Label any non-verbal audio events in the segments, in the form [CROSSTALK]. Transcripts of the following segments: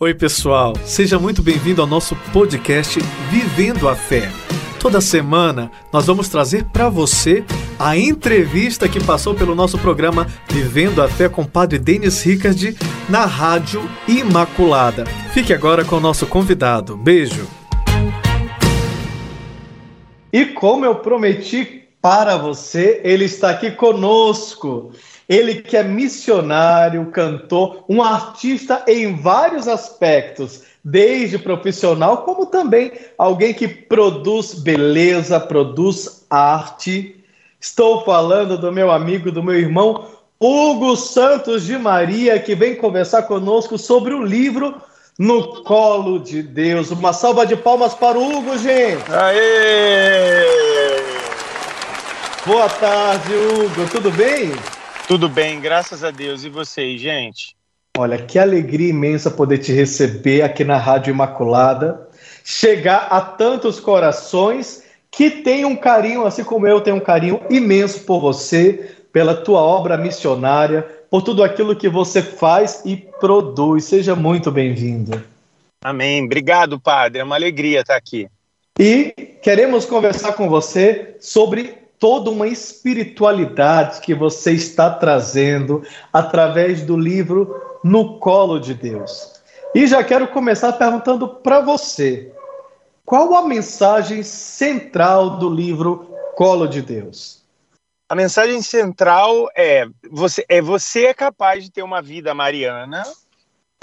Oi, pessoal, seja muito bem-vindo ao nosso podcast Vivendo a Fé. Toda semana nós vamos trazer para você a entrevista que passou pelo nosso programa Vivendo a Fé com o Padre Denis Ricard na Rádio Imaculada. Fique agora com o nosso convidado. Beijo. E como eu prometi para você, ele está aqui conosco. Ele que é missionário, cantor, um artista em vários aspectos, desde profissional, como também alguém que produz beleza, produz arte. Estou falando do meu amigo, do meu irmão Hugo Santos de Maria, que vem conversar conosco sobre o livro No Colo de Deus. Uma salva de palmas para o Hugo, gente! Aê! Boa tarde, Hugo. Tudo bem? Tudo bem, graças a Deus. E vocês, gente? Olha, que alegria imensa poder te receber aqui na Rádio Imaculada, chegar a tantos corações que têm um carinho, assim como eu tenho um carinho imenso por você, pela tua obra missionária, por tudo aquilo que você faz e produz. Seja muito bem-vindo. Amém. Obrigado, Padre. É uma alegria estar aqui. E queremos conversar com você sobre toda uma espiritualidade que você está trazendo através do livro No Colo de Deus. E já quero começar perguntando para você: qual a mensagem central do livro Colo de Deus? A mensagem central é você é você é capaz de ter uma vida mariana,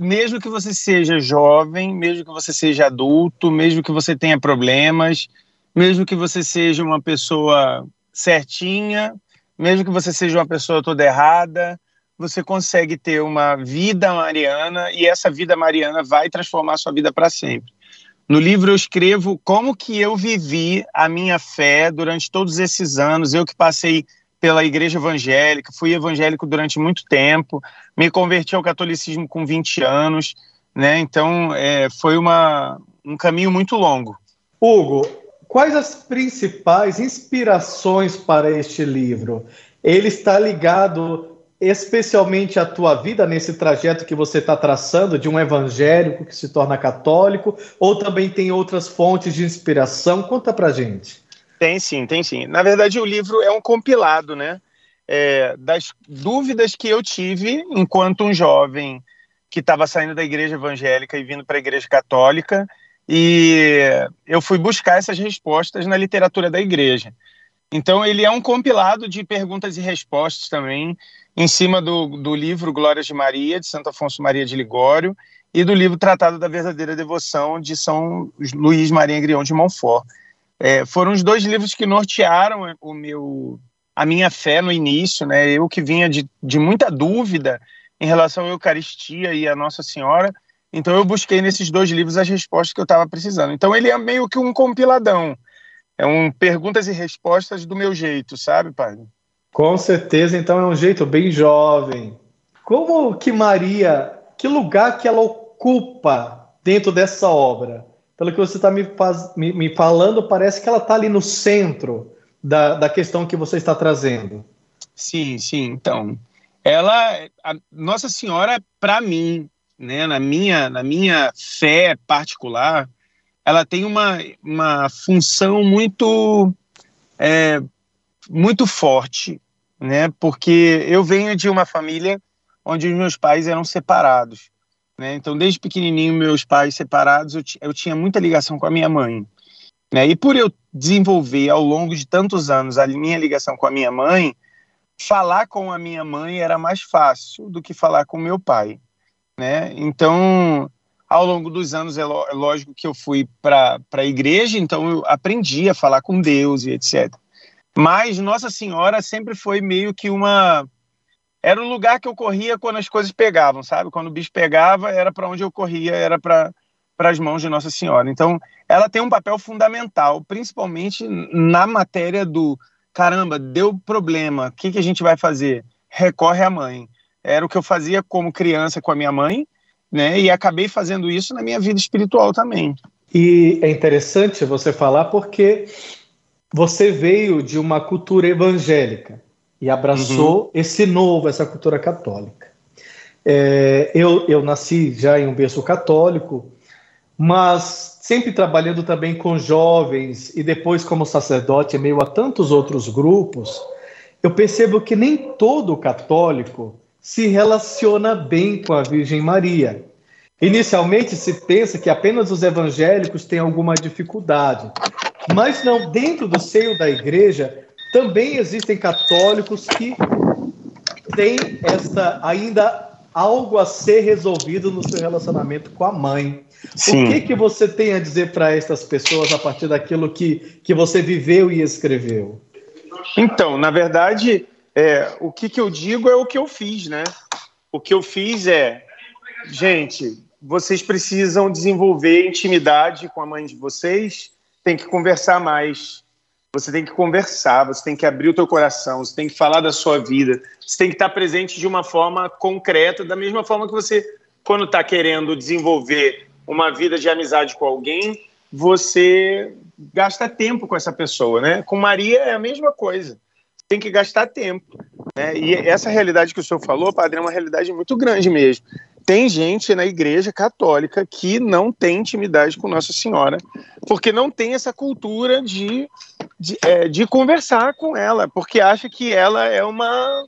mesmo que você seja jovem, mesmo que você seja adulto, mesmo que você tenha problemas, mesmo que você seja uma pessoa certinha, mesmo que você seja uma pessoa toda errada, você consegue ter uma vida mariana e essa vida mariana vai transformar sua vida para sempre. No livro eu escrevo como que eu vivi a minha fé durante todos esses anos, eu que passei pela igreja evangélica, fui evangélico durante muito tempo, me converti ao catolicismo com 20 anos, né? Então é, foi uma, um caminho muito longo. Hugo, Quais as principais inspirações para este livro? Ele está ligado especialmente à tua vida nesse trajeto que você está traçando de um evangélico que se torna católico, ou também tem outras fontes de inspiração? Conta para gente. Tem sim, tem sim. Na verdade, o livro é um compilado, né? É, das dúvidas que eu tive enquanto um jovem que estava saindo da igreja evangélica e vindo para a igreja católica e eu fui buscar essas respostas na literatura da igreja. Então, ele é um compilado de perguntas e respostas também, em cima do, do livro Glórias de Maria, de Santo Afonso Maria de Ligório, e do livro Tratado da Verdadeira Devoção, de São Luís Maria Grião de Montfort. É, foram os dois livros que nortearam o meu, a minha fé no início, né? Eu que vinha de, de muita dúvida em relação à Eucaristia e à Nossa Senhora, então eu busquei nesses dois livros as respostas que eu estava precisando. Então ele é meio que um compiladão. É um perguntas e respostas do meu jeito, sabe, pai? Com certeza, então é um jeito bem jovem. Como que Maria, que lugar que ela ocupa dentro dessa obra? Pelo que você está me, me, me, falando, parece que ela está ali no centro da, da questão que você está trazendo. Sim, sim. Então, ela, Nossa Senhora, para mim, né, na, minha, na minha fé particular, ela tem uma, uma função muito, é, muito forte, né, porque eu venho de uma família onde os meus pais eram separados. Né, então, desde pequenininho, meus pais separados, eu, eu tinha muita ligação com a minha mãe. Né, e por eu desenvolver ao longo de tantos anos a minha ligação com a minha mãe, falar com a minha mãe era mais fácil do que falar com meu pai né? Então, ao longo dos anos, é, é lógico que eu fui para a igreja, então eu aprendi a falar com Deus e etc. Mas Nossa Senhora sempre foi meio que uma. Era o lugar que eu corria quando as coisas pegavam, sabe? Quando o bicho pegava, era para onde eu corria, era para as mãos de Nossa Senhora. Então, ela tem um papel fundamental, principalmente na matéria do caramba, deu problema, o que, que a gente vai fazer? Recorre à mãe. Era o que eu fazia como criança com a minha mãe, né? E acabei fazendo isso na minha vida espiritual também. E é interessante você falar porque você veio de uma cultura evangélica e abraçou uhum. esse novo, essa cultura católica. É, eu, eu nasci já em um berço católico, mas sempre trabalhando também com jovens e depois como sacerdote meio a tantos outros grupos, eu percebo que nem todo católico se relaciona bem com a Virgem Maria. Inicialmente se pensa que apenas os evangélicos têm alguma dificuldade, mas não, dentro do seio da igreja também existem católicos que têm esta ainda algo a ser resolvido no seu relacionamento com a mãe. Sim. O que, que você tem a dizer para estas pessoas a partir daquilo que, que você viveu e escreveu? Então, na verdade, é, o que, que eu digo é o que eu fiz, né? O que eu fiz é, gente, vocês precisam desenvolver intimidade com a mãe de vocês, tem que conversar mais. Você tem que conversar, você tem que abrir o teu coração, você tem que falar da sua vida, você tem que estar presente de uma forma concreta, da mesma forma que você, quando está querendo desenvolver uma vida de amizade com alguém, você gasta tempo com essa pessoa, né? Com Maria é a mesma coisa. Tem que gastar tempo. Né? E essa realidade que o senhor falou, padre, é uma realidade muito grande mesmo. Tem gente na igreja católica que não tem intimidade com Nossa Senhora, porque não tem essa cultura de, de, é, de conversar com ela, porque acha que ela é uma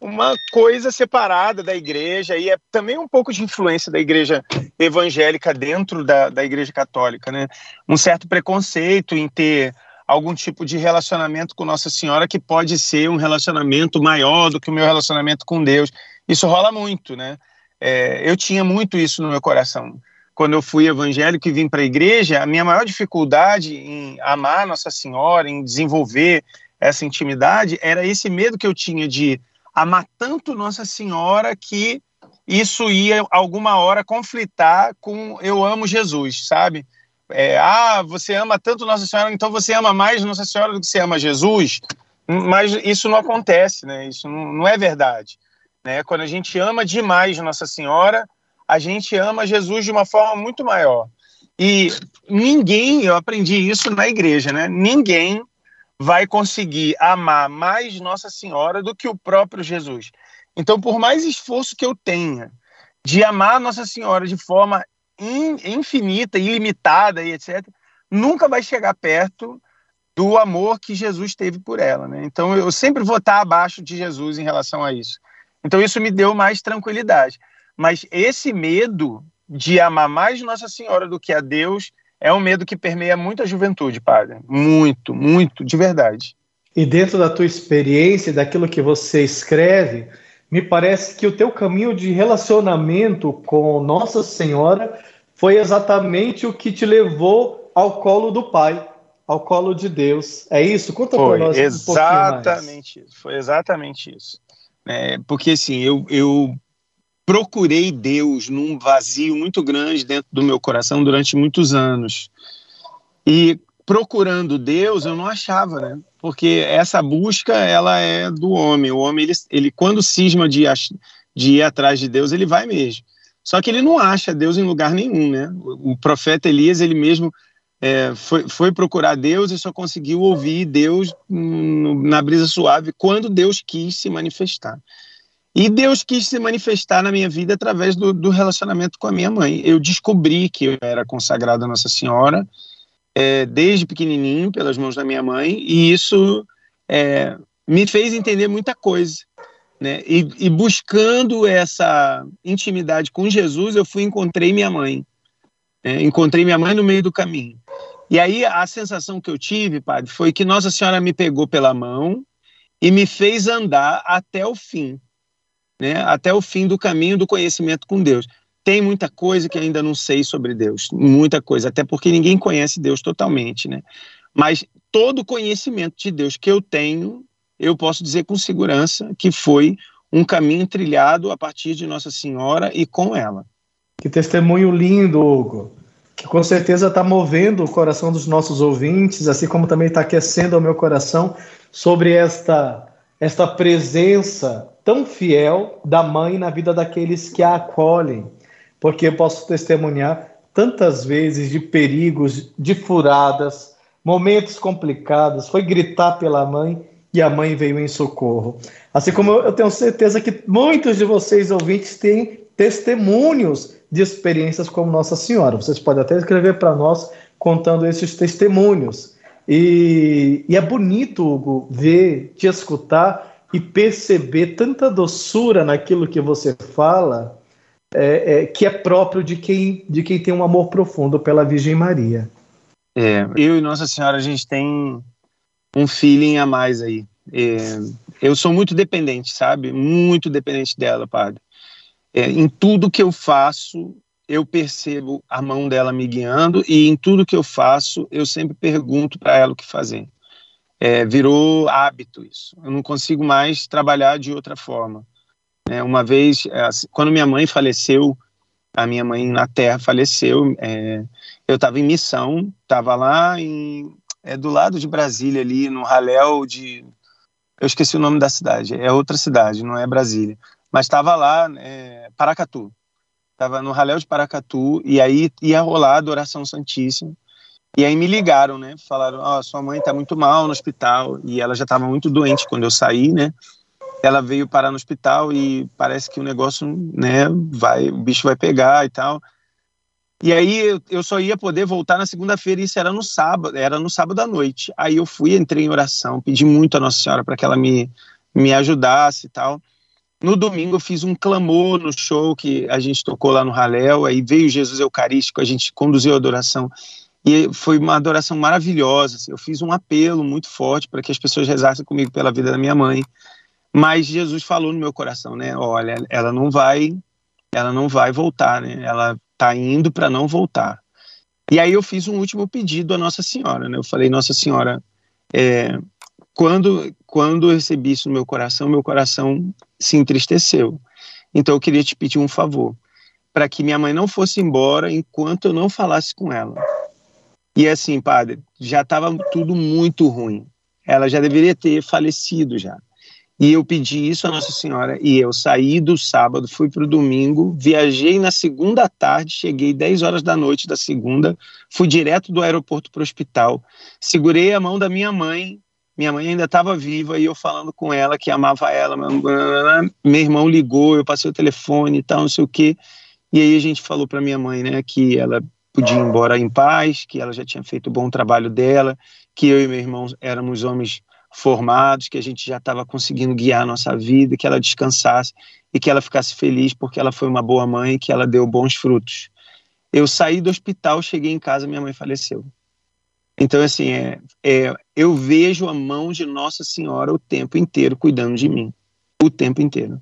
uma coisa separada da igreja e é também um pouco de influência da igreja evangélica dentro da, da igreja católica, né? Um certo preconceito em ter algum tipo de relacionamento com Nossa Senhora que pode ser um relacionamento maior do que o meu relacionamento com Deus. Isso rola muito, né? É, eu tinha muito isso no meu coração. Quando eu fui evangélico e vim para a igreja, a minha maior dificuldade em amar Nossa Senhora, em desenvolver essa intimidade, era esse medo que eu tinha de amar tanto Nossa Senhora que isso ia alguma hora conflitar com eu amo Jesus, sabe? É, ah, você ama tanto Nossa Senhora, então você ama mais Nossa Senhora do que você ama Jesus? Mas isso não acontece, né? Isso não, não é verdade. Né? Quando a gente ama demais Nossa Senhora, a gente ama Jesus de uma forma muito maior. E ninguém, eu aprendi isso na igreja, né? Ninguém vai conseguir amar mais Nossa Senhora do que o próprio Jesus. Então, por mais esforço que eu tenha de amar Nossa Senhora de forma infinita, ilimitada e etc., nunca vai chegar perto do amor que Jesus teve por ela. Né? Então, eu sempre vou estar abaixo de Jesus em relação a isso. Então, isso me deu mais tranquilidade. Mas esse medo de amar mais Nossa Senhora do que a Deus é um medo que permeia muito a juventude, padre. Muito, muito, de verdade. E dentro da tua experiência, daquilo que você escreve, me parece que o teu caminho de relacionamento com Nossa Senhora foi exatamente o que te levou ao colo do Pai, ao colo de Deus. É isso? Conta para nós um exatamente isso. Foi exatamente isso. É, porque assim, eu, eu procurei Deus num vazio muito grande dentro do meu coração durante muitos anos. E procurando Deus, eu não achava, né? Porque essa busca, ela é do homem. O homem, ele, ele quando cisma de, de ir atrás de Deus, ele vai mesmo. Só que ele não acha Deus em lugar nenhum, né? O, o profeta Elias, ele mesmo é, foi, foi, procurar Deus e só conseguiu ouvir Deus na brisa suave quando Deus quis se manifestar. E Deus quis se manifestar na minha vida através do, do relacionamento com a minha mãe. Eu descobri que eu era consagrado a Nossa Senhora é, desde pequenininho, pelas mãos da minha mãe, e isso é, me fez entender muita coisa. Né? E, e, buscando essa intimidade com Jesus, eu fui encontrei minha mãe. Né? Encontrei minha mãe no meio do caminho. E aí a sensação que eu tive, padre, foi que Nossa Senhora me pegou pela mão e me fez andar até o fim né, até o fim do caminho do conhecimento com Deus. Tem muita coisa que ainda não sei sobre Deus, muita coisa, até porque ninguém conhece Deus totalmente, né? Mas todo o conhecimento de Deus que eu tenho, eu posso dizer com segurança que foi um caminho trilhado a partir de Nossa Senhora e com ela. Que testemunho lindo, Hugo, que com certeza está movendo o coração dos nossos ouvintes, assim como também está aquecendo o meu coração sobre esta, esta presença tão fiel da mãe na vida daqueles que a acolhem, porque eu posso testemunhar tantas vezes de perigos, de furadas, momentos complicados, foi gritar pela mãe e a mãe veio em socorro. Assim como eu tenho certeza que muitos de vocês ouvintes têm testemunhos de experiências como Nossa Senhora. Vocês podem até escrever para nós contando esses testemunhos. E, e, é bonito, Hugo, ver, te escutar e perceber tanta doçura naquilo que você fala, é, é, que é próprio de quem, de quem tem um amor profundo pela Virgem Maria. É, eu e Nossa Senhora, a gente tem um feeling a mais aí. É, eu sou muito dependente, sabe? Muito dependente dela, padre. É, em tudo que eu faço, eu percebo a mão dela me guiando e em tudo que eu faço, eu sempre pergunto para ela o que fazer. É, virou hábito isso. Eu não consigo mais trabalhar de outra forma. É, uma vez, é, assim, quando minha mãe faleceu, a minha mãe na Terra faleceu, é, eu estava em missão, estava lá em, é, do lado de Brasília, ali no Raléu de. Eu esqueci o nome da cidade, é outra cidade, não é Brasília. Mas estava lá, é, Paracatu Tava no Raléu de Paracatu e aí ia rolar a adoração santíssima. E aí me ligaram, né? Falaram: Ó, oh, sua mãe tá muito mal no hospital e ela já estava muito doente quando eu saí, né? Ela veio parar no hospital e parece que o negócio, né, vai, o bicho vai pegar e tal. E aí eu só ia poder voltar na segunda-feira, isso era no sábado, era no sábado à noite. Aí eu fui, entrei em oração, pedi muito a Nossa Senhora para que ela me, me ajudasse e tal. No domingo eu fiz um clamor no show que a gente tocou lá no Raléu, aí veio Jesus Eucarístico, a gente conduziu a adoração e foi uma adoração maravilhosa. Assim, eu fiz um apelo muito forte para que as pessoas rezassem comigo pela vida da minha mãe. Mas Jesus falou no meu coração, né? Olha, ela não vai, ela não vai voltar, né? Ela está indo para não voltar. E aí eu fiz um último pedido à Nossa Senhora, né? Eu falei, Nossa Senhora, é, quando, quando eu recebi isso no meu coração, meu coração se entristeceu. Então eu queria te pedir um favor, para que minha mãe não fosse embora enquanto eu não falasse com ela. E assim, padre, já estava tudo muito ruim. Ela já deveria ter falecido já. E eu pedi isso a Nossa Senhora e eu saí do sábado, fui para o domingo, viajei na segunda tarde, cheguei 10 horas da noite da segunda, fui direto do aeroporto para o hospital, segurei a mão da minha mãe, minha mãe ainda estava viva e eu falando com ela que amava ela, meu irmão ligou, eu passei o telefone e tal, não sei o quê, e aí a gente falou para minha mãe, né, que ela podia ir embora em paz, que ela já tinha feito o bom trabalho dela, que eu e meu irmão éramos homens formados, que a gente já estava conseguindo guiar a nossa vida, que ela descansasse e que ela ficasse feliz porque ela foi uma boa mãe e que ela deu bons frutos. Eu saí do hospital, cheguei em casa, minha mãe faleceu. Então, assim, é, é, eu vejo a mão de Nossa Senhora o tempo inteiro cuidando de mim. O tempo inteiro.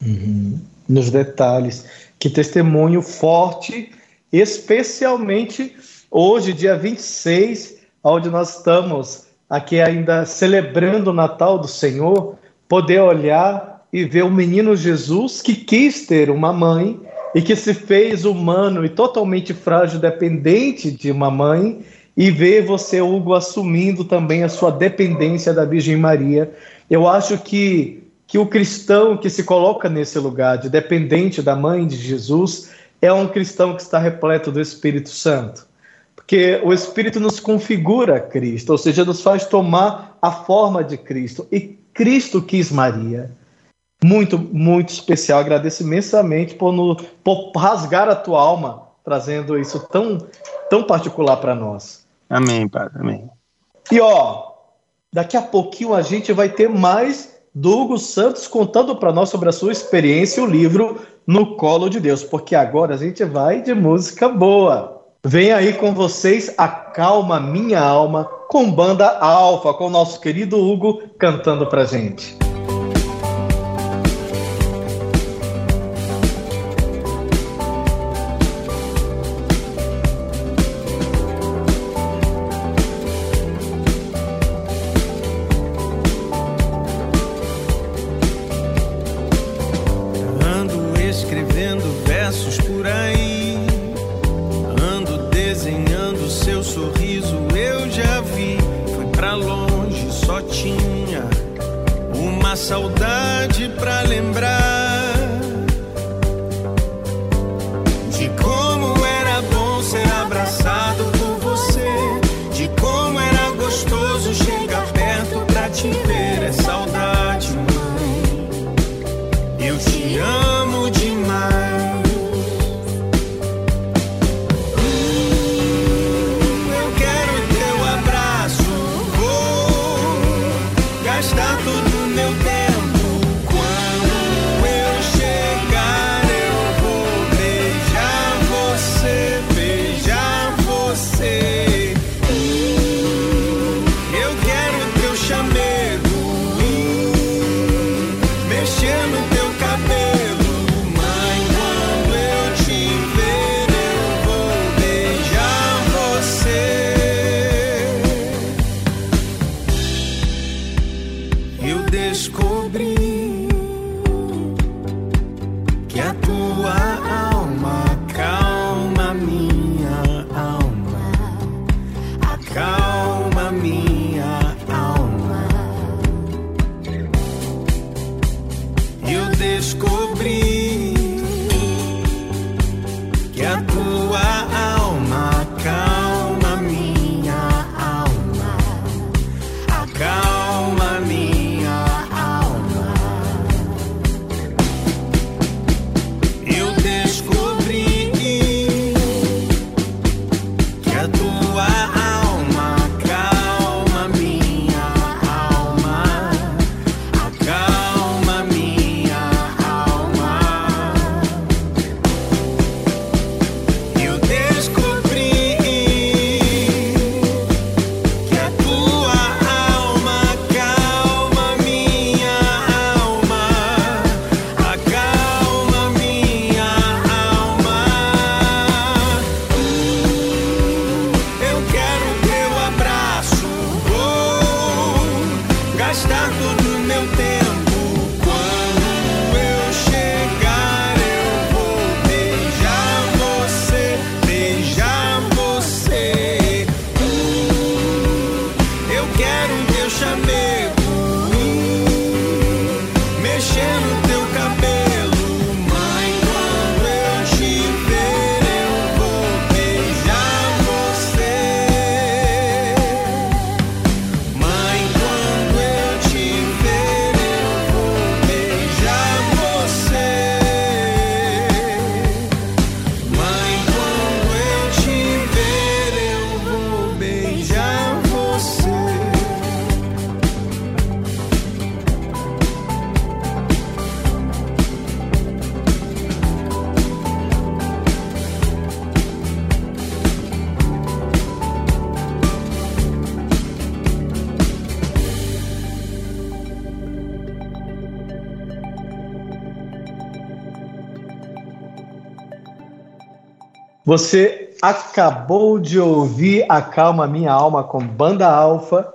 Uhum. Nos detalhes. Que testemunho forte, especialmente hoje, dia 26, onde nós estamos aqui ainda celebrando o Natal do Senhor, poder olhar e ver o menino Jesus que quis ter uma mãe e que se fez humano e totalmente frágil, dependente de uma mãe, e ver você, Hugo, assumindo também a sua dependência da Virgem Maria. Eu acho que, que o cristão que se coloca nesse lugar de dependente da mãe de Jesus é um cristão que está repleto do Espírito Santo que o Espírito nos configura Cristo, ou seja, nos faz tomar a forma de Cristo. E Cristo quis Maria. Muito, muito especial. Agradeço imensamente por, no, por rasgar a tua alma, trazendo isso tão, tão particular para nós. Amém, Padre. Amém. E ó, daqui a pouquinho a gente vai ter mais do Hugo Santos contando para nós sobre a sua experiência e o livro No Colo de Deus, porque agora a gente vai de música boa. Vem aí com vocês Acalma Minha Alma com banda Alfa, com o nosso querido Hugo cantando pra gente. Te descobrir. Você acabou de ouvir Acalma Minha Alma com Banda Alfa.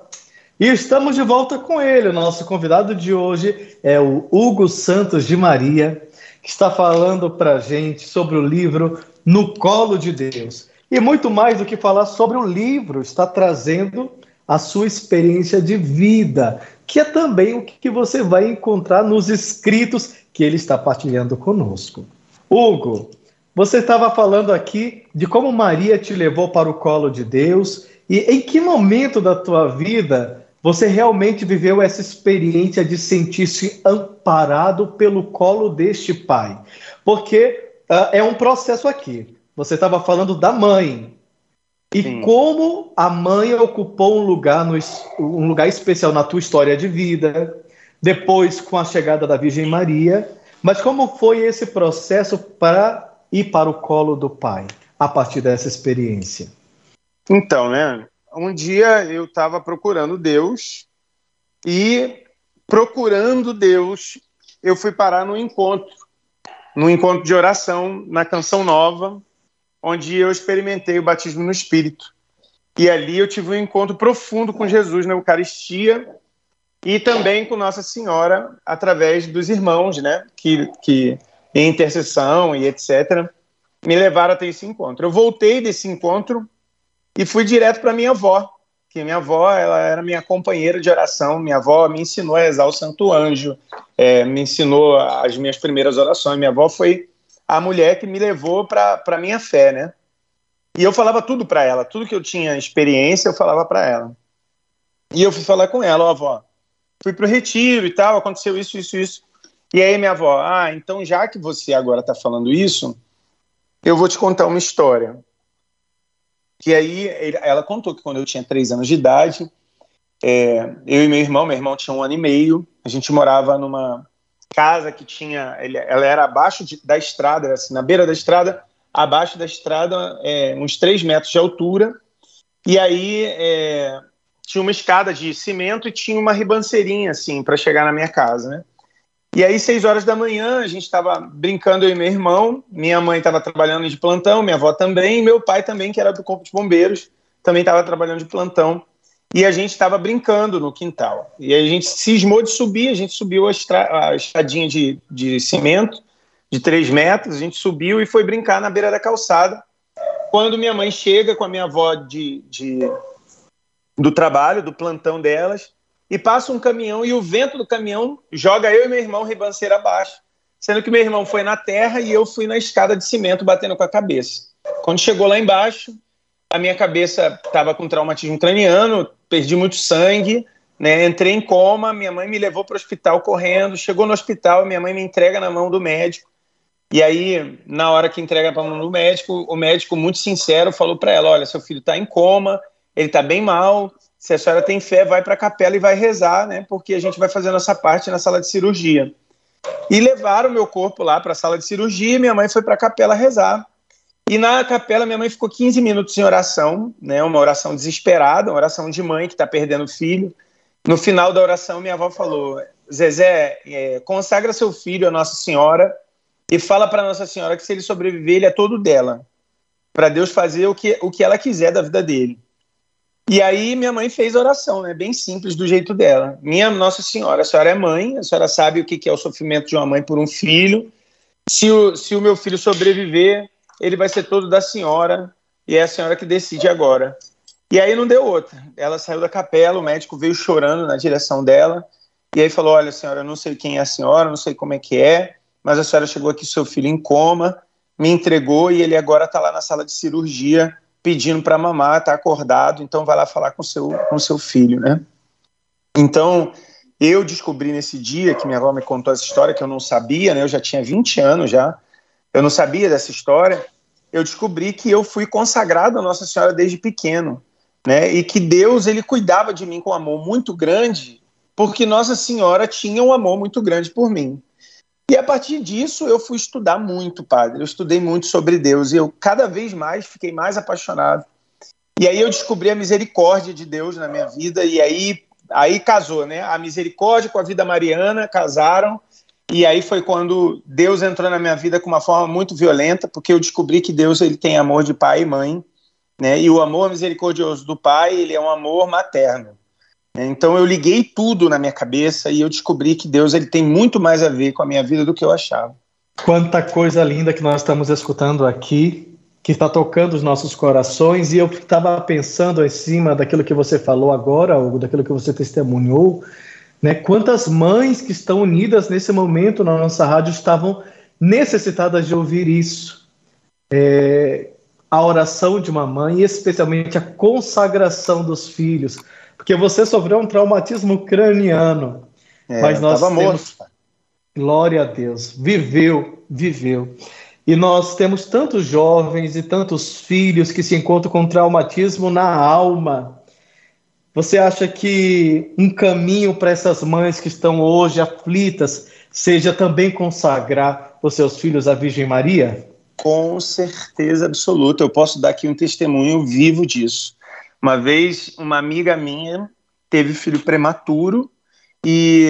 E estamos de volta com ele. O nosso convidado de hoje é o Hugo Santos de Maria, que está falando para gente sobre o livro No Colo de Deus. E muito mais do que falar sobre o livro, está trazendo a sua experiência de vida, que é também o que você vai encontrar nos escritos que ele está partilhando conosco. Hugo, você estava falando aqui de como Maria te levou para o colo de Deus e em que momento da tua vida você realmente viveu essa experiência de sentir-se amparado pelo colo deste pai? Porque uh, é um processo aqui. Você estava falando da mãe. E Sim. como a mãe ocupou um lugar, no, um lugar especial na tua história de vida, depois com a chegada da Virgem Maria. Mas como foi esse processo para ir para o colo do pai a partir dessa experiência? Então, né? Um dia eu estava procurando Deus e procurando Deus, eu fui parar no encontro, no encontro de oração na Canção Nova, onde eu experimentei o batismo no Espírito. E ali eu tive um encontro profundo com Jesus na Eucaristia e também com Nossa Senhora através dos irmãos, né? Que, que em intercessão e etc., me levaram até esse encontro. Eu voltei desse encontro e fui direto para minha avó, que minha avó ela era minha companheira de oração. Minha avó me ensinou a rezar o Santo Anjo, é, me ensinou as minhas primeiras orações. Minha avó foi a mulher que me levou para a minha fé, né? E eu falava tudo para ela, tudo que eu tinha experiência eu falava para ela. E eu fui falar com ela, ó, avó, fui pro retiro e tal, aconteceu isso, isso, isso. E aí minha avó, ah, então já que você agora está falando isso, eu vou te contar uma história. Que aí ela contou que quando eu tinha três anos de idade, é, eu e meu irmão, meu irmão tinha um ano e meio, a gente morava numa casa que tinha, ela era abaixo de, da estrada, assim, na beira da estrada, abaixo da estrada, é, uns três metros de altura, e aí é, tinha uma escada de cimento e tinha uma ribanceirinha, assim, para chegar na minha casa, né? E aí, seis horas da manhã, a gente estava brincando, eu e meu irmão. Minha mãe estava trabalhando de plantão, minha avó também, e meu pai também, que era do Corpo de Bombeiros, também estava trabalhando de plantão. E a gente estava brincando no quintal. E aí a gente cismou de subir, a gente subiu a, estra a estradinha de, de cimento, de três metros, a gente subiu e foi brincar na beira da calçada. quando minha mãe chega com a minha avó de, de, do trabalho, do plantão delas, e passa um caminhão e o vento do caminhão joga eu e meu irmão ribanceira abaixo, sendo que meu irmão foi na terra e eu fui na escada de cimento batendo com a cabeça. Quando chegou lá embaixo, a minha cabeça estava com traumatismo craniano, perdi muito sangue, né? Entrei em coma, minha mãe me levou para o hospital correndo, chegou no hospital, minha mãe me entrega na mão do médico. E aí, na hora que entrega para do médico, o médico, muito sincero, falou para ela: Olha, seu filho está em coma, ele está bem mal. Se a senhora tem fé, vai para a capela e vai rezar, né? Porque a gente vai fazer a nossa parte na sala de cirurgia. E levaram o meu corpo lá para a sala de cirurgia e minha mãe foi para a capela rezar. E na capela, minha mãe ficou 15 minutos em oração, né? Uma oração desesperada, uma oração de mãe que está perdendo o filho. No final da oração, minha avó falou: Zezé, é, consagra seu filho a Nossa Senhora e fala para Nossa Senhora que se ele sobreviver, ele é todo dela, para Deus fazer o que, o que ela quiser da vida dele. E aí minha mãe fez oração, né, bem simples, do jeito dela. Minha Nossa Senhora, a senhora é mãe, a senhora sabe o que é o sofrimento de uma mãe por um filho. Se o, se o meu filho sobreviver, ele vai ser todo da senhora, e é a senhora que decide agora. E aí não deu outra. Ela saiu da capela, o médico veio chorando na direção dela, e aí falou: Olha, senhora, eu não sei quem é a senhora, não sei como é que é, mas a senhora chegou aqui, seu filho em coma, me entregou e ele agora está lá na sala de cirurgia pedindo para mamar, está acordado, então vai lá falar com seu, com seu filho, né? Então, eu descobri nesse dia que minha avó me contou essa história que eu não sabia, né? Eu já tinha 20 anos já, eu não sabia dessa história. Eu descobri que eu fui consagrado a Nossa Senhora desde pequeno, né? E que Deus ele cuidava de mim com um amor muito grande, porque Nossa Senhora tinha um amor muito grande por mim. E a partir disso eu fui estudar muito, padre. Eu estudei muito sobre Deus e eu cada vez mais fiquei mais apaixonado. E aí eu descobri a misericórdia de Deus na minha vida e aí aí casou, né? A misericórdia com a vida mariana casaram. E aí foi quando Deus entrou na minha vida com uma forma muito violenta, porque eu descobri que Deus ele tem amor de pai e mãe, né? E o amor misericordioso do pai, ele é um amor materno. Então eu liguei tudo na minha cabeça e eu descobri que Deus ele tem muito mais a ver com a minha vida do que eu achava. Quanta coisa linda que nós estamos escutando aqui, que está tocando os nossos corações, e eu estava pensando em cima daquilo que você falou agora, ou daquilo que você testemunhou, né? Quantas mães que estão unidas nesse momento na nossa rádio estavam necessitadas de ouvir isso. É, a oração de uma mãe, especialmente a consagração dos filhos porque você sofreu um traumatismo craniano. É, mas nós temos... morto. Glória a Deus. Viveu, viveu. E nós temos tantos jovens e tantos filhos que se encontram com traumatismo na alma. Você acha que um caminho para essas mães que estão hoje aflitas seja também consagrar os seus filhos à Virgem Maria? Com certeza absoluta. Eu posso dar aqui um testemunho vivo disso. Uma vez, uma amiga minha teve filho prematuro e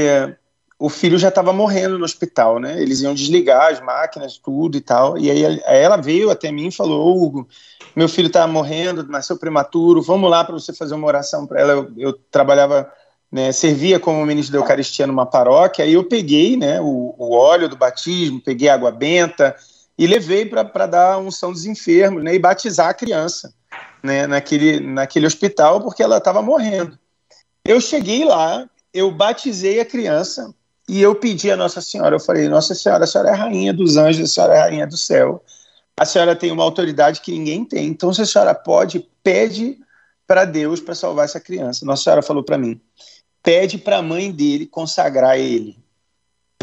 o filho já estava morrendo no hospital, né? Eles iam desligar as máquinas, tudo e tal. E aí ela veio até mim e falou: Hugo, meu filho está morrendo, nasceu prematuro, vamos lá para você fazer uma oração para ela. Eu, eu trabalhava, né, servia como ministro da Eucaristia numa paróquia, aí eu peguei né, o, o óleo do batismo, peguei água benta e levei para dar unção dos enfermos né, e batizar a criança né, naquele, naquele hospital porque ela estava morrendo. Eu cheguei lá, eu batizei a criança e eu pedi a Nossa Senhora, eu falei, Nossa Senhora, a senhora é a rainha dos anjos, a senhora é a rainha do céu, a senhora tem uma autoridade que ninguém tem, então se a senhora pode, pede para Deus para salvar essa criança. Nossa Senhora falou para mim, pede para a mãe dele consagrar ele.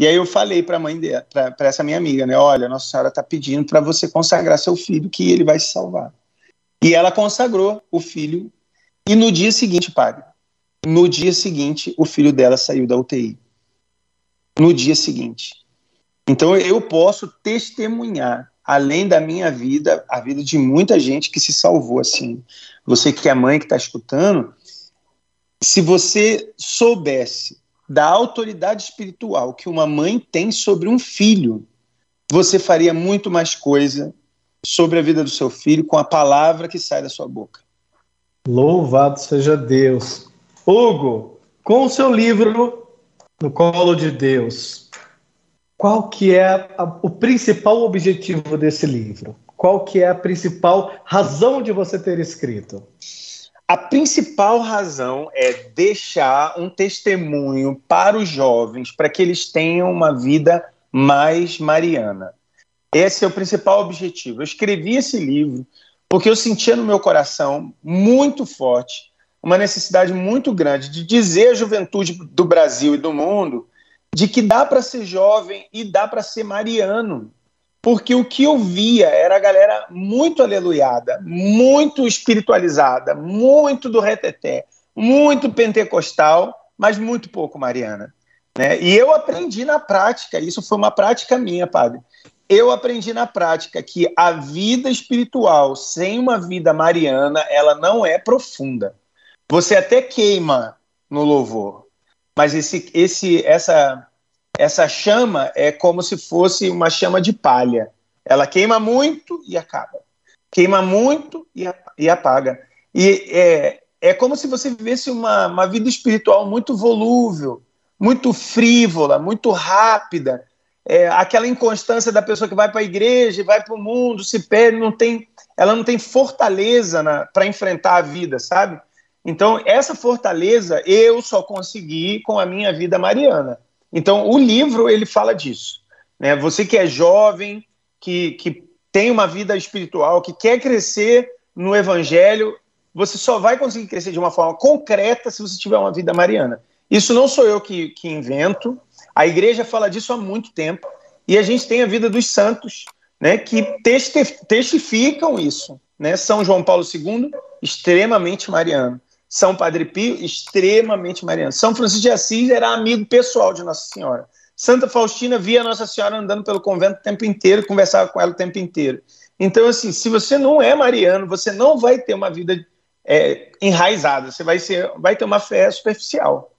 E aí eu falei para a mãe dela, para essa minha amiga, né? Olha, Nossa Senhora está pedindo para você consagrar seu filho, que ele vai se salvar. E ela consagrou o filho. E no dia seguinte, padre, no dia seguinte, o filho dela saiu da UTI. No dia seguinte. Então eu posso testemunhar, além da minha vida, a vida de muita gente que se salvou assim. Você que é mãe que está escutando, se você soubesse da autoridade espiritual que uma mãe tem sobre um filho, você faria muito mais coisa sobre a vida do seu filho com a palavra que sai da sua boca. Louvado seja Deus. Hugo, com o seu livro No Colo de Deus, qual que é a, o principal objetivo desse livro? qual que é a principal razão de você ter escrito? A principal razão é deixar um testemunho para os jovens, para que eles tenham uma vida mais mariana. Esse é o principal objetivo. Eu escrevi esse livro porque eu sentia no meu coração muito forte uma necessidade muito grande de dizer à juventude do Brasil e do mundo de que dá para ser jovem e dá para ser mariano. Porque o que eu via era a galera muito aleluiada, muito espiritualizada, muito do reteté, muito pentecostal, mas muito pouco mariana. Né? E eu aprendi na prática, isso foi uma prática minha, padre. Eu aprendi na prática que a vida espiritual sem uma vida mariana, ela não é profunda. Você até queima no louvor, mas esse, esse, essa, essa chama é como se fosse uma chama de palha. Ela queima muito e acaba. Queima muito e, apaga. E é, é como se você vivesse uma, uma vida espiritual muito volúvel, muito frívola, muito rápida. É, aquela inconstância da pessoa que vai para a igreja, vai para o mundo, se perde, não tem, ela não tem fortaleza para enfrentar a vida, sabe? Então, essa fortaleza eu só consegui com a minha vida mariana. Então, o livro, ele fala disso. Né? Você que é jovem, que, que tem uma vida espiritual, que quer crescer no evangelho, você só vai conseguir crescer de uma forma concreta se você tiver uma vida mariana. Isso não sou eu que, que invento, a igreja fala disso há muito tempo, e a gente tem a vida dos santos, né, que testificam isso. Né? São João Paulo II, extremamente mariano. São Padre Pio, extremamente mariano. São Francisco de Assis era amigo pessoal de Nossa Senhora. Santa Faustina via Nossa Senhora andando pelo convento o tempo inteiro, conversava com ela o tempo inteiro. Então, assim, se você não é mariano, você não vai ter uma vida é, enraizada, você vai, ser, vai ter uma fé superficial.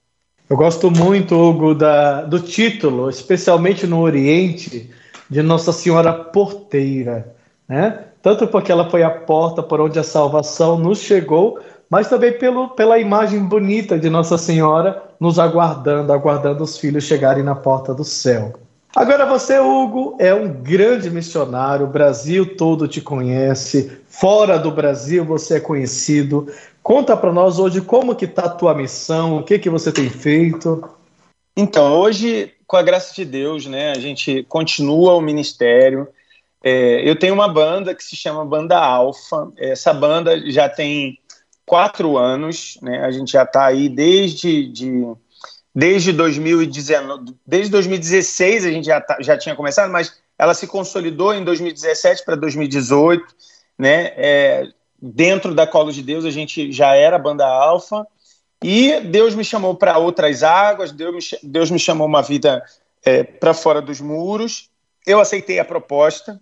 Eu gosto muito, Hugo, da, do título, especialmente no Oriente, de Nossa Senhora Porteira. Né? Tanto porque ela foi a porta por onde a salvação nos chegou, mas também pelo, pela imagem bonita de Nossa Senhora nos aguardando, aguardando os filhos chegarem na porta do céu. Agora você, Hugo, é um grande missionário, o Brasil todo te conhece, fora do Brasil você é conhecido. Conta para nós hoje como que está a tua missão, o que que você tem feito. Então, hoje, com a graça de Deus, né, a gente continua o ministério. É, eu tenho uma banda que se chama Banda Alfa. Essa banda já tem quatro anos, né? A gente já está aí desde de, desde 2019, desde 2016 a gente já, tá, já tinha começado, mas ela se consolidou em 2017 para 2018, né? É, dentro da Colo de Deus a gente já era banda alfa e Deus me chamou para outras águas, Deus me, Deus me chamou uma vida é, para fora dos muros. Eu aceitei a proposta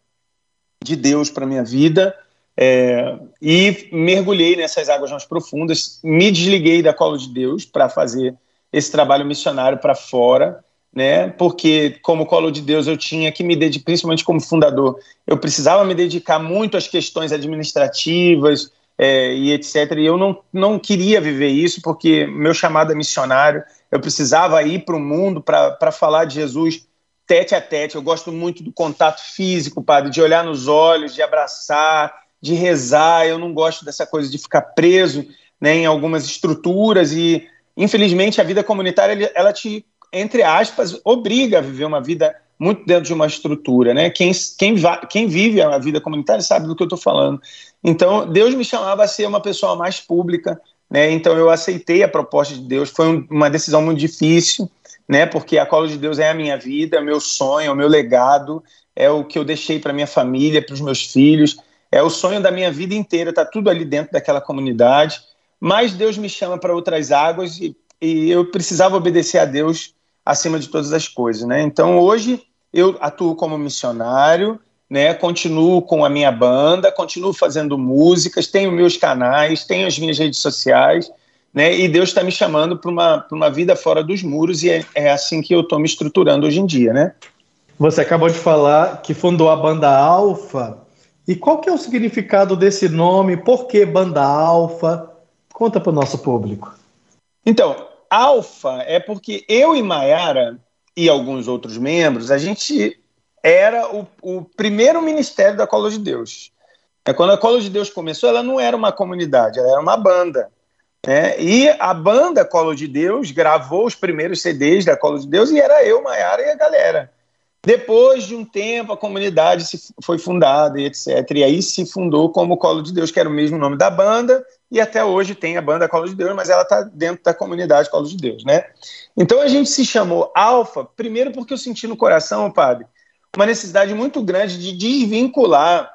de Deus para minha vida é, e mergulhei nessas águas mais profundas, me desliguei da colo de Deus para fazer esse trabalho missionário para fora, né? Porque como colo de Deus eu tinha que me dedicar, principalmente como fundador, eu precisava me dedicar muito às questões administrativas é, e etc. E eu não, não queria viver isso porque meu chamado é missionário. Eu precisava ir para o mundo para falar de Jesus tete a tete. Eu gosto muito do contato físico, padre, de olhar nos olhos, de abraçar, de rezar, eu não gosto dessa coisa de ficar preso né, em algumas estruturas e, infelizmente, a vida comunitária, ela te, entre aspas, obriga a viver uma vida muito dentro de uma estrutura, né? Quem, quem, quem vive a vida comunitária sabe do que eu estou falando. Então, Deus me chamava a ser uma pessoa mais pública, né? Então, eu aceitei a proposta de Deus. Foi um, uma decisão muito difícil, né? Porque a Cola de Deus é a minha vida, é o meu sonho, é o meu legado, é o que eu deixei para minha família, para os meus filhos é o sonho da minha vida inteira, está tudo ali dentro daquela comunidade. Mas Deus me chama para outras águas e, e, eu precisava obedecer a Deus acima de todas as coisas, né? Então hoje eu atuo como missionário, né? Continuo com a minha banda, continuo fazendo músicas, tenho meus canais, tenho as minhas redes sociais, né? E Deus está me chamando para uma, uma vida fora dos muros e é, é assim que eu estou me estruturando hoje em dia, né? Você acabou de falar que fundou a banda Alfa. E qual que é o significado desse nome? Por que banda alfa? Conta para o nosso público. Então, alfa é porque eu e Maiara e alguns outros membros, a gente era o, o primeiro ministério da Cola de Deus. É, quando a Colo de Deus começou, ela não era uma comunidade, ela era uma banda. Né? E a banda Colo de Deus gravou os primeiros CDs da Colo de Deus e era eu, Maiara e a galera. Depois de um tempo, a comunidade se foi fundada e etc. E aí se fundou como Colo de Deus, que era o mesmo nome da banda, e até hoje tem a banda Colo de Deus, mas ela está dentro da comunidade Colo de Deus, né? Então a gente se chamou Alfa, primeiro porque eu senti no coração, padre, uma necessidade muito grande de desvincular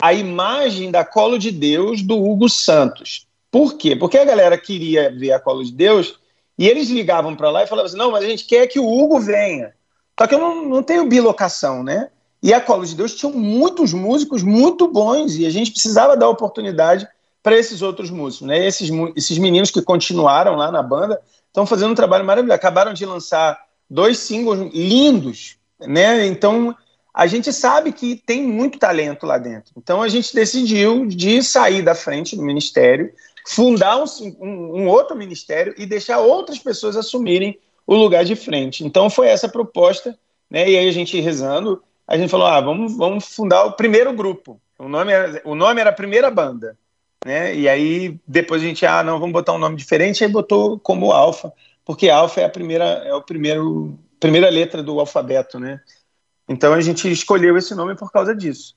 a imagem da Colo de Deus do Hugo Santos. Por quê? Porque a galera queria ver a Colo de Deus e eles ligavam para lá e falavam assim: não, mas a gente quer que o Hugo venha. Só que eu não, não tenho bilocação, né? E a Colo de Deus tinha muitos músicos muito bons e a gente precisava dar oportunidade para esses outros músicos, né? Esses, esses meninos que continuaram lá na banda estão fazendo um trabalho maravilhoso. Acabaram de lançar dois singles lindos, né? Então a gente sabe que tem muito talento lá dentro. Então a gente decidiu de sair da frente do ministério, fundar um, um, um outro ministério e deixar outras pessoas assumirem o lugar de frente. Então foi essa a proposta, né? E aí a gente rezando, a gente falou: ah, vamos, vamos fundar o primeiro grupo. O nome, era, o nome era a primeira banda. Né? E aí depois a gente, ah, não, vamos botar um nome diferente, aí botou como Alfa, porque Alfa é a primeira, é o primeiro, primeira letra do alfabeto, né? Então a gente escolheu esse nome por causa disso.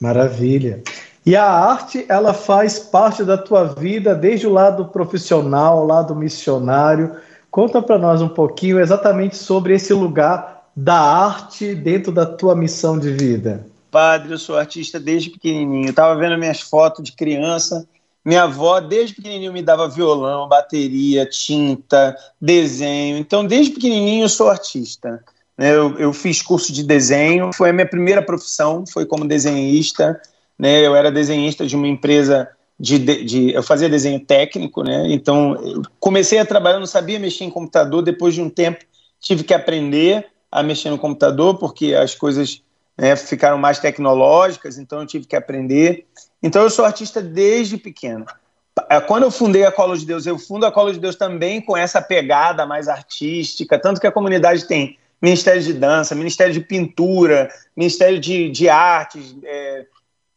Maravilha. E a arte, ela faz parte da tua vida desde o lado profissional, o lado missionário. Conta para nós um pouquinho exatamente sobre esse lugar da arte dentro da tua missão de vida. Padre, eu sou artista desde pequenininho. Eu tava vendo minhas fotos de criança. Minha avó, desde pequenininho, me dava violão, bateria, tinta, desenho. Então, desde pequenininho, eu sou artista. Né? Eu, eu fiz curso de desenho, foi a minha primeira profissão, foi como desenhista. Né? Eu era desenhista de uma empresa de, de, de, eu fazia desenho técnico, né? Então comecei a trabalhar, não sabia mexer em computador. Depois de um tempo tive que aprender a mexer no computador porque as coisas né, ficaram mais tecnológicas. Então eu tive que aprender. Então eu sou artista desde pequeno. Quando eu fundei a Colo de Deus, eu fundo a Colo de Deus também com essa pegada mais artística, tanto que a comunidade tem Ministério de Dança, Ministério de Pintura, Ministério de, de Artes, é,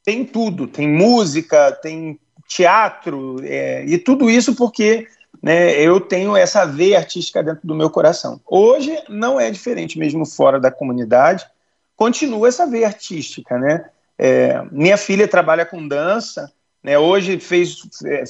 tem tudo, tem música, tem teatro, é, e tudo isso porque né, eu tenho essa veia artística dentro do meu coração. Hoje não é diferente, mesmo fora da comunidade, continua essa veia artística. Né? É, minha filha trabalha com dança, né, hoje fez,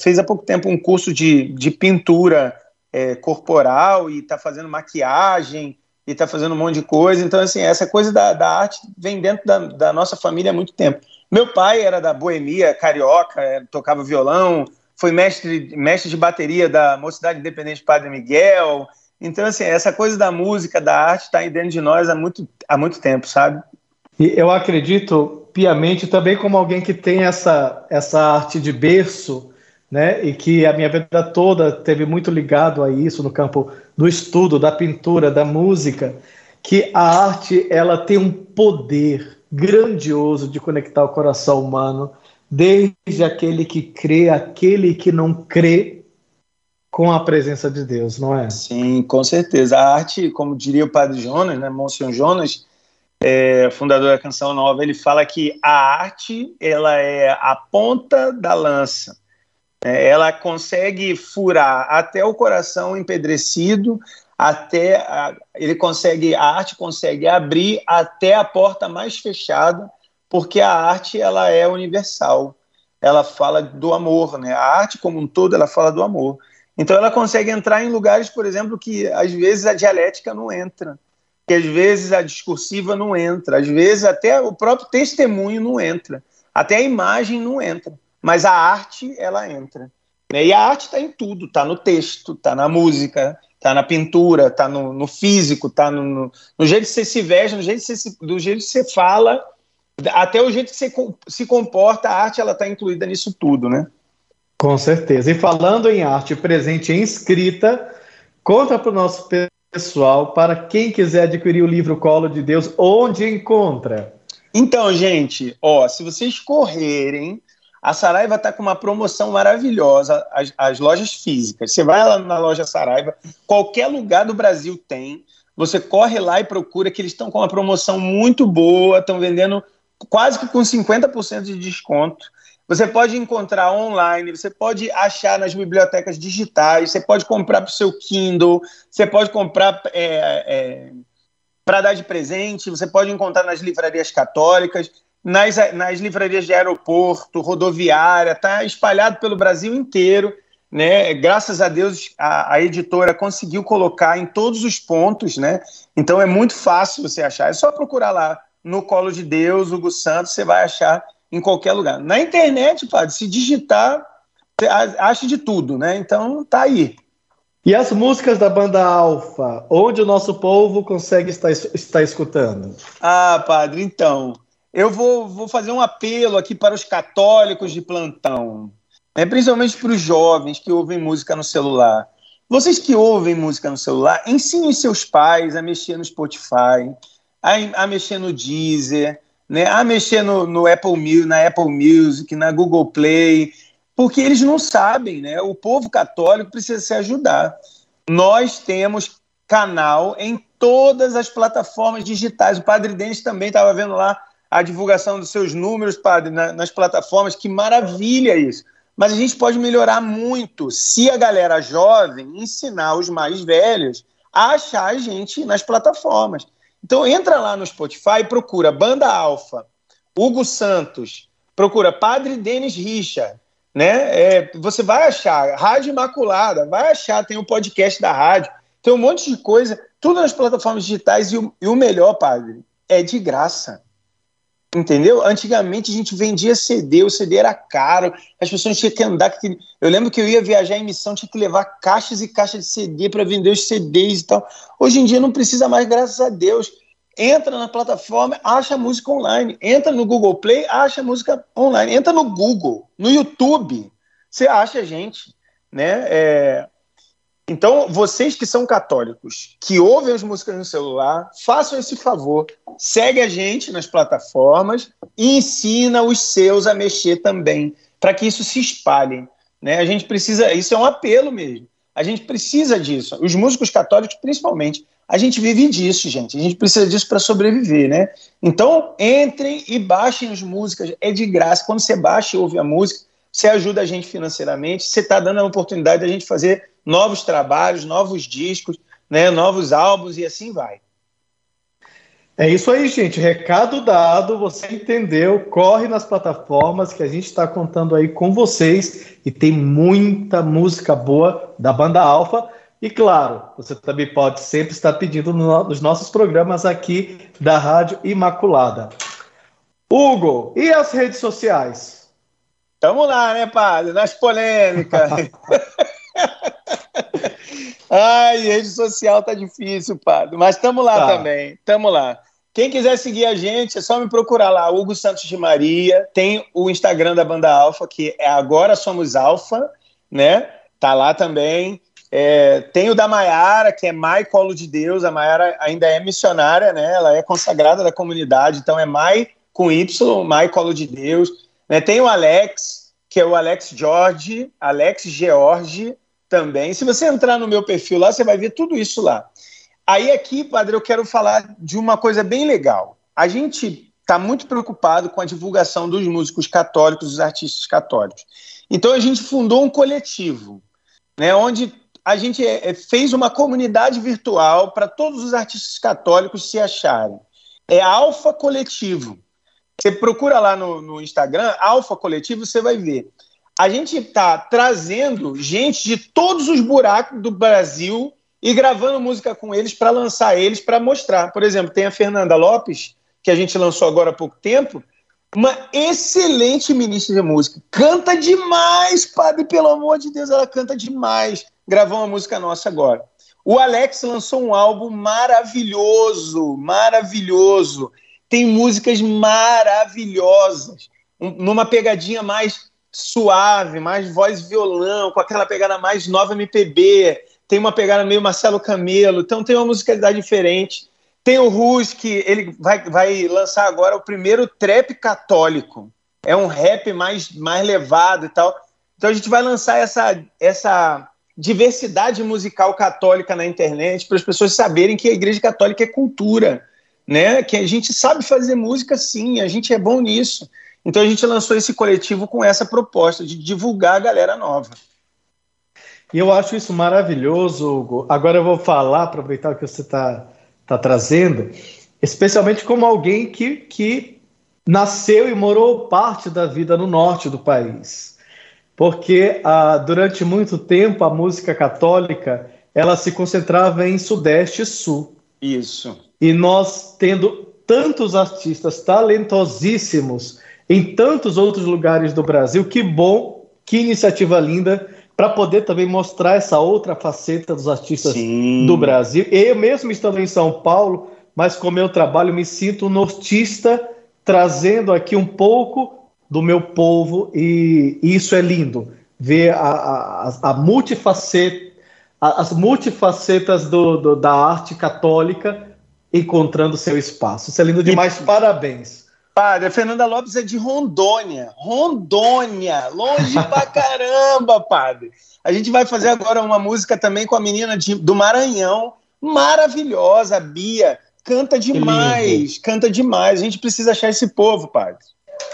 fez há pouco tempo um curso de, de pintura é, corporal e está fazendo maquiagem, e está fazendo um monte de coisa. Então, assim, essa coisa da, da arte vem dentro da, da, nossa família há muito tempo. Meu pai era da boemia carioca, é, tocava violão, foi mestre, mestre de bateria da Mocidade Independente Padre Miguel. Então, assim, essa coisa da música, da arte, está aí dentro de nós há muito, há muito tempo, sabe? E eu acredito piamente também como alguém que tem essa, essa arte de berço, né? E que a minha vida toda teve muito ligado a isso no campo do estudo, da pintura, da música, que a arte ela tem um poder grandioso de conectar o coração humano, desde aquele que crê, aquele que não crê, com a presença de Deus, não é? Sim, com certeza. A arte, como diria o Padre Jonas, né, Monsenhor Jonas, é, fundador da Canção Nova, ele fala que a arte ela é a ponta da lança é, ela consegue furar até o coração empedrecido, até a, ele consegue, a arte consegue abrir até a porta mais fechada, porque a arte ela é universal. Ela fala do amor, né? A arte como um todo ela fala do amor. Então ela consegue entrar em lugares, por exemplo, que às vezes a dialética não entra, que às vezes a discursiva não entra, às vezes até o próprio testemunho não entra, até a imagem não entra mas a arte ela entra. Né? E a arte está em tudo, está no texto, está na música, está na pintura, está no, no, físico, está no, no, no, jeito que você se veste, no jeito que você, do jeito que você fala, até o jeito que você se comporta, a arte ela está incluída nisso tudo, né? Com certeza. E falando em arte presente em escrita, conta para o nosso pessoal, para quem quiser adquirir o livro Colo de Deus, onde encontra? Então, gente, ó, se vocês correrem a Saraiva está com uma promoção maravilhosa, as, as, lojas físicas. Você vai lá na loja Saraiva, qualquer lugar do Brasil tem. Você corre lá e procura, que eles estão com uma promoção muito boa, estão vendendo quase que com 50% de desconto. Você pode encontrar online, você pode achar nas bibliotecas digitais, você pode comprar para o seu Kindle, você pode comprar é, é, para dar de presente, você pode encontrar nas livrarias católicas, nas, nas livrarias de aeroporto, rodoviária, está espalhado pelo Brasil inteiro. Né? Graças a Deus, a, a, editora conseguiu colocar em todos os pontos, né? Então é muito fácil você achar. É só procurar lá no Colo de Deus, Hugo Santos, você vai achar em qualquer lugar. Na internet, padre, se digitar, acha de tudo, né? Então tá aí. E as músicas da banda Alfa, onde o nosso povo consegue estar, estar escutando? Ah, padre, então, eu vou, vou fazer um apelo aqui para os católicos de plantão, né? principalmente para os jovens que ouvem música no celular. Vocês que ouvem música no celular, ensinem seus pais a mexer no Spotify, a, a mexer no Deezer, né, a mexer no, no Apple na Apple Music, na Google Play, porque eles não sabem, né? O povo católico precisa se ajudar. Nós temos canal em todas as plataformas digitais. O Padre Denis também estava vendo lá a divulgação dos seus números, Padre, na, nas plataformas. Que maravilha isso! Mas a gente pode melhorar muito se a galera jovem ensinar os mais velhos a achar a gente nas plataformas. Então entra lá no Spotify procura Banda Alfa, Hugo Santos, procura Padre Denis Richa, né? É, você vai achar Rádio Imaculada, vai achar, tem o podcast da rádio, tem um monte de coisa, tudo nas plataformas digitais e o, e o melhor, padre, é de graça. Entendeu? Antigamente a gente vendia CD, o CD era caro, as pessoas tinham que andar. Eu lembro que eu ia viajar em missão, tinha que levar caixas e caixas de CD para vender os CDs e tal. Hoje em dia não precisa mais, graças a Deus. Entra na plataforma, acha música online. Entra no Google Play, acha música online. Entra no Google, no YouTube, você acha a gente. Né? É, então, vocês que são católicos, que ouvem as músicas no celular, façam esse favor. Segue a gente nas plataformas e ensina os seus a mexer também, para que isso se espalhe. Né? A gente precisa, isso é um apelo mesmo. A gente precisa disso. Os músicos católicos, principalmente, a gente vive disso, gente. A gente precisa disso para sobreviver, né? Então, entrem e baixem as músicas. É de graça. Quando você baixa e ouve a música, você ajuda a gente financeiramente. Você está dando a oportunidade da gente fazer novos trabalhos, novos discos, né, novos álbuns e assim vai. É isso aí, gente. Recado dado, você entendeu? Corre nas plataformas que a gente está contando aí com vocês e tem muita música boa da banda Alfa. E claro, você também pode sempre estar pedindo nos nossos programas aqui da Rádio Imaculada. Hugo, e as redes sociais? Tamo lá, né, padre? Nas polêmicas. [LAUGHS] Ai, rede social tá difícil, padre. Mas estamos lá tá. também. Estamos lá. Quem quiser seguir a gente, é só me procurar lá, Hugo Santos de Maria. Tem o Instagram da Banda Alfa, que é Agora Somos Alfa, né? Tá lá também. É, tem o da Maiara, que é Mai Colo de Deus. A Maiara ainda é missionária, né? Ela é consagrada da comunidade, então é Mai com Y, Mai Colo de Deus. Né? Tem o Alex, que é o Alex George, Alex George, também. Se você entrar no meu perfil lá, você vai ver tudo isso lá. Aí aqui, padre, eu quero falar de uma coisa bem legal. A gente está muito preocupado com a divulgação dos músicos católicos, dos artistas católicos. Então a gente fundou um coletivo, né, onde a gente é, é, fez uma comunidade virtual para todos os artistas católicos se acharem. É Alfa Coletivo. Você procura lá no, no Instagram, Alfa Coletivo, você vai ver a gente está trazendo gente de todos os buracos do Brasil e gravando música com eles para lançar eles para mostrar. Por exemplo, tem a Fernanda Lopes, que a gente lançou agora há pouco tempo, uma excelente ministra de música. Canta demais, padre, pelo amor de Deus, ela canta demais. Gravou uma música nossa agora. O Alex lançou um álbum maravilhoso, maravilhoso. Tem músicas maravilhosas, numa pegadinha mais suave, mais voz violão, com aquela pegada mais nova MPB, tem uma pegada meio Marcelo Camelo, então tem uma musicalidade diferente. Tem o Rus, que ele vai, vai lançar agora o primeiro trap católico. É um rap mais, mais levado e tal. Então a gente vai lançar essa, essa diversidade musical católica na internet para as pessoas saberem que a Igreja Católica é cultura, né? Que a gente sabe fazer música sim, a gente é bom nisso. Então a gente lançou esse coletivo com essa proposta de divulgar a galera nova. E eu acho isso maravilhoso, Hugo. Agora eu vou falar, aproveitar o que você está tá trazendo, especialmente como alguém que, que nasceu e morou parte da vida no norte do país. Porque ah, durante muito tempo a música católica ela se concentrava em Sudeste e Sul. Isso. E nós tendo tantos artistas talentosíssimos em tantos outros lugares do Brasil, que bom, que iniciativa linda para poder também mostrar essa outra faceta dos artistas Sim. do Brasil. Eu mesmo estando em São Paulo, mas com o meu trabalho me sinto nortista, trazendo aqui um pouco do meu povo e isso é lindo ver a, a, a multifaceta, as multifacetas do, do, da arte católica encontrando seu espaço. Isso é lindo demais, e, parabéns. Padre, a Fernanda Lopes é de Rondônia. Rondônia, longe pra [LAUGHS] caramba, padre. A gente vai fazer agora uma música também com a menina de, do Maranhão, maravilhosa, Bia. Canta demais, canta demais. A gente precisa achar esse povo, padre.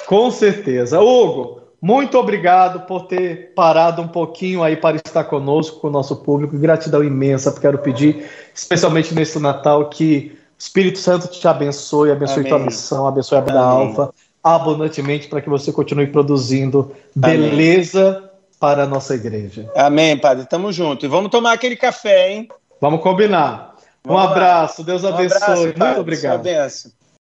Com certeza. Hugo, muito obrigado por ter parado um pouquinho aí para estar conosco, com o nosso público. Gratidão imensa. Quero pedir, especialmente nesse Natal, que Espírito Santo te abençoe, abençoe Amém. tua missão, abençoe a vida alfa abundantemente para que você continue produzindo beleza Amém. para a nossa igreja. Amém, Padre. Tamo junto. E vamos tomar aquele café, hein? Vamos combinar. Vamos um abraço, Deus abraço, abençoe. Muito obrigado.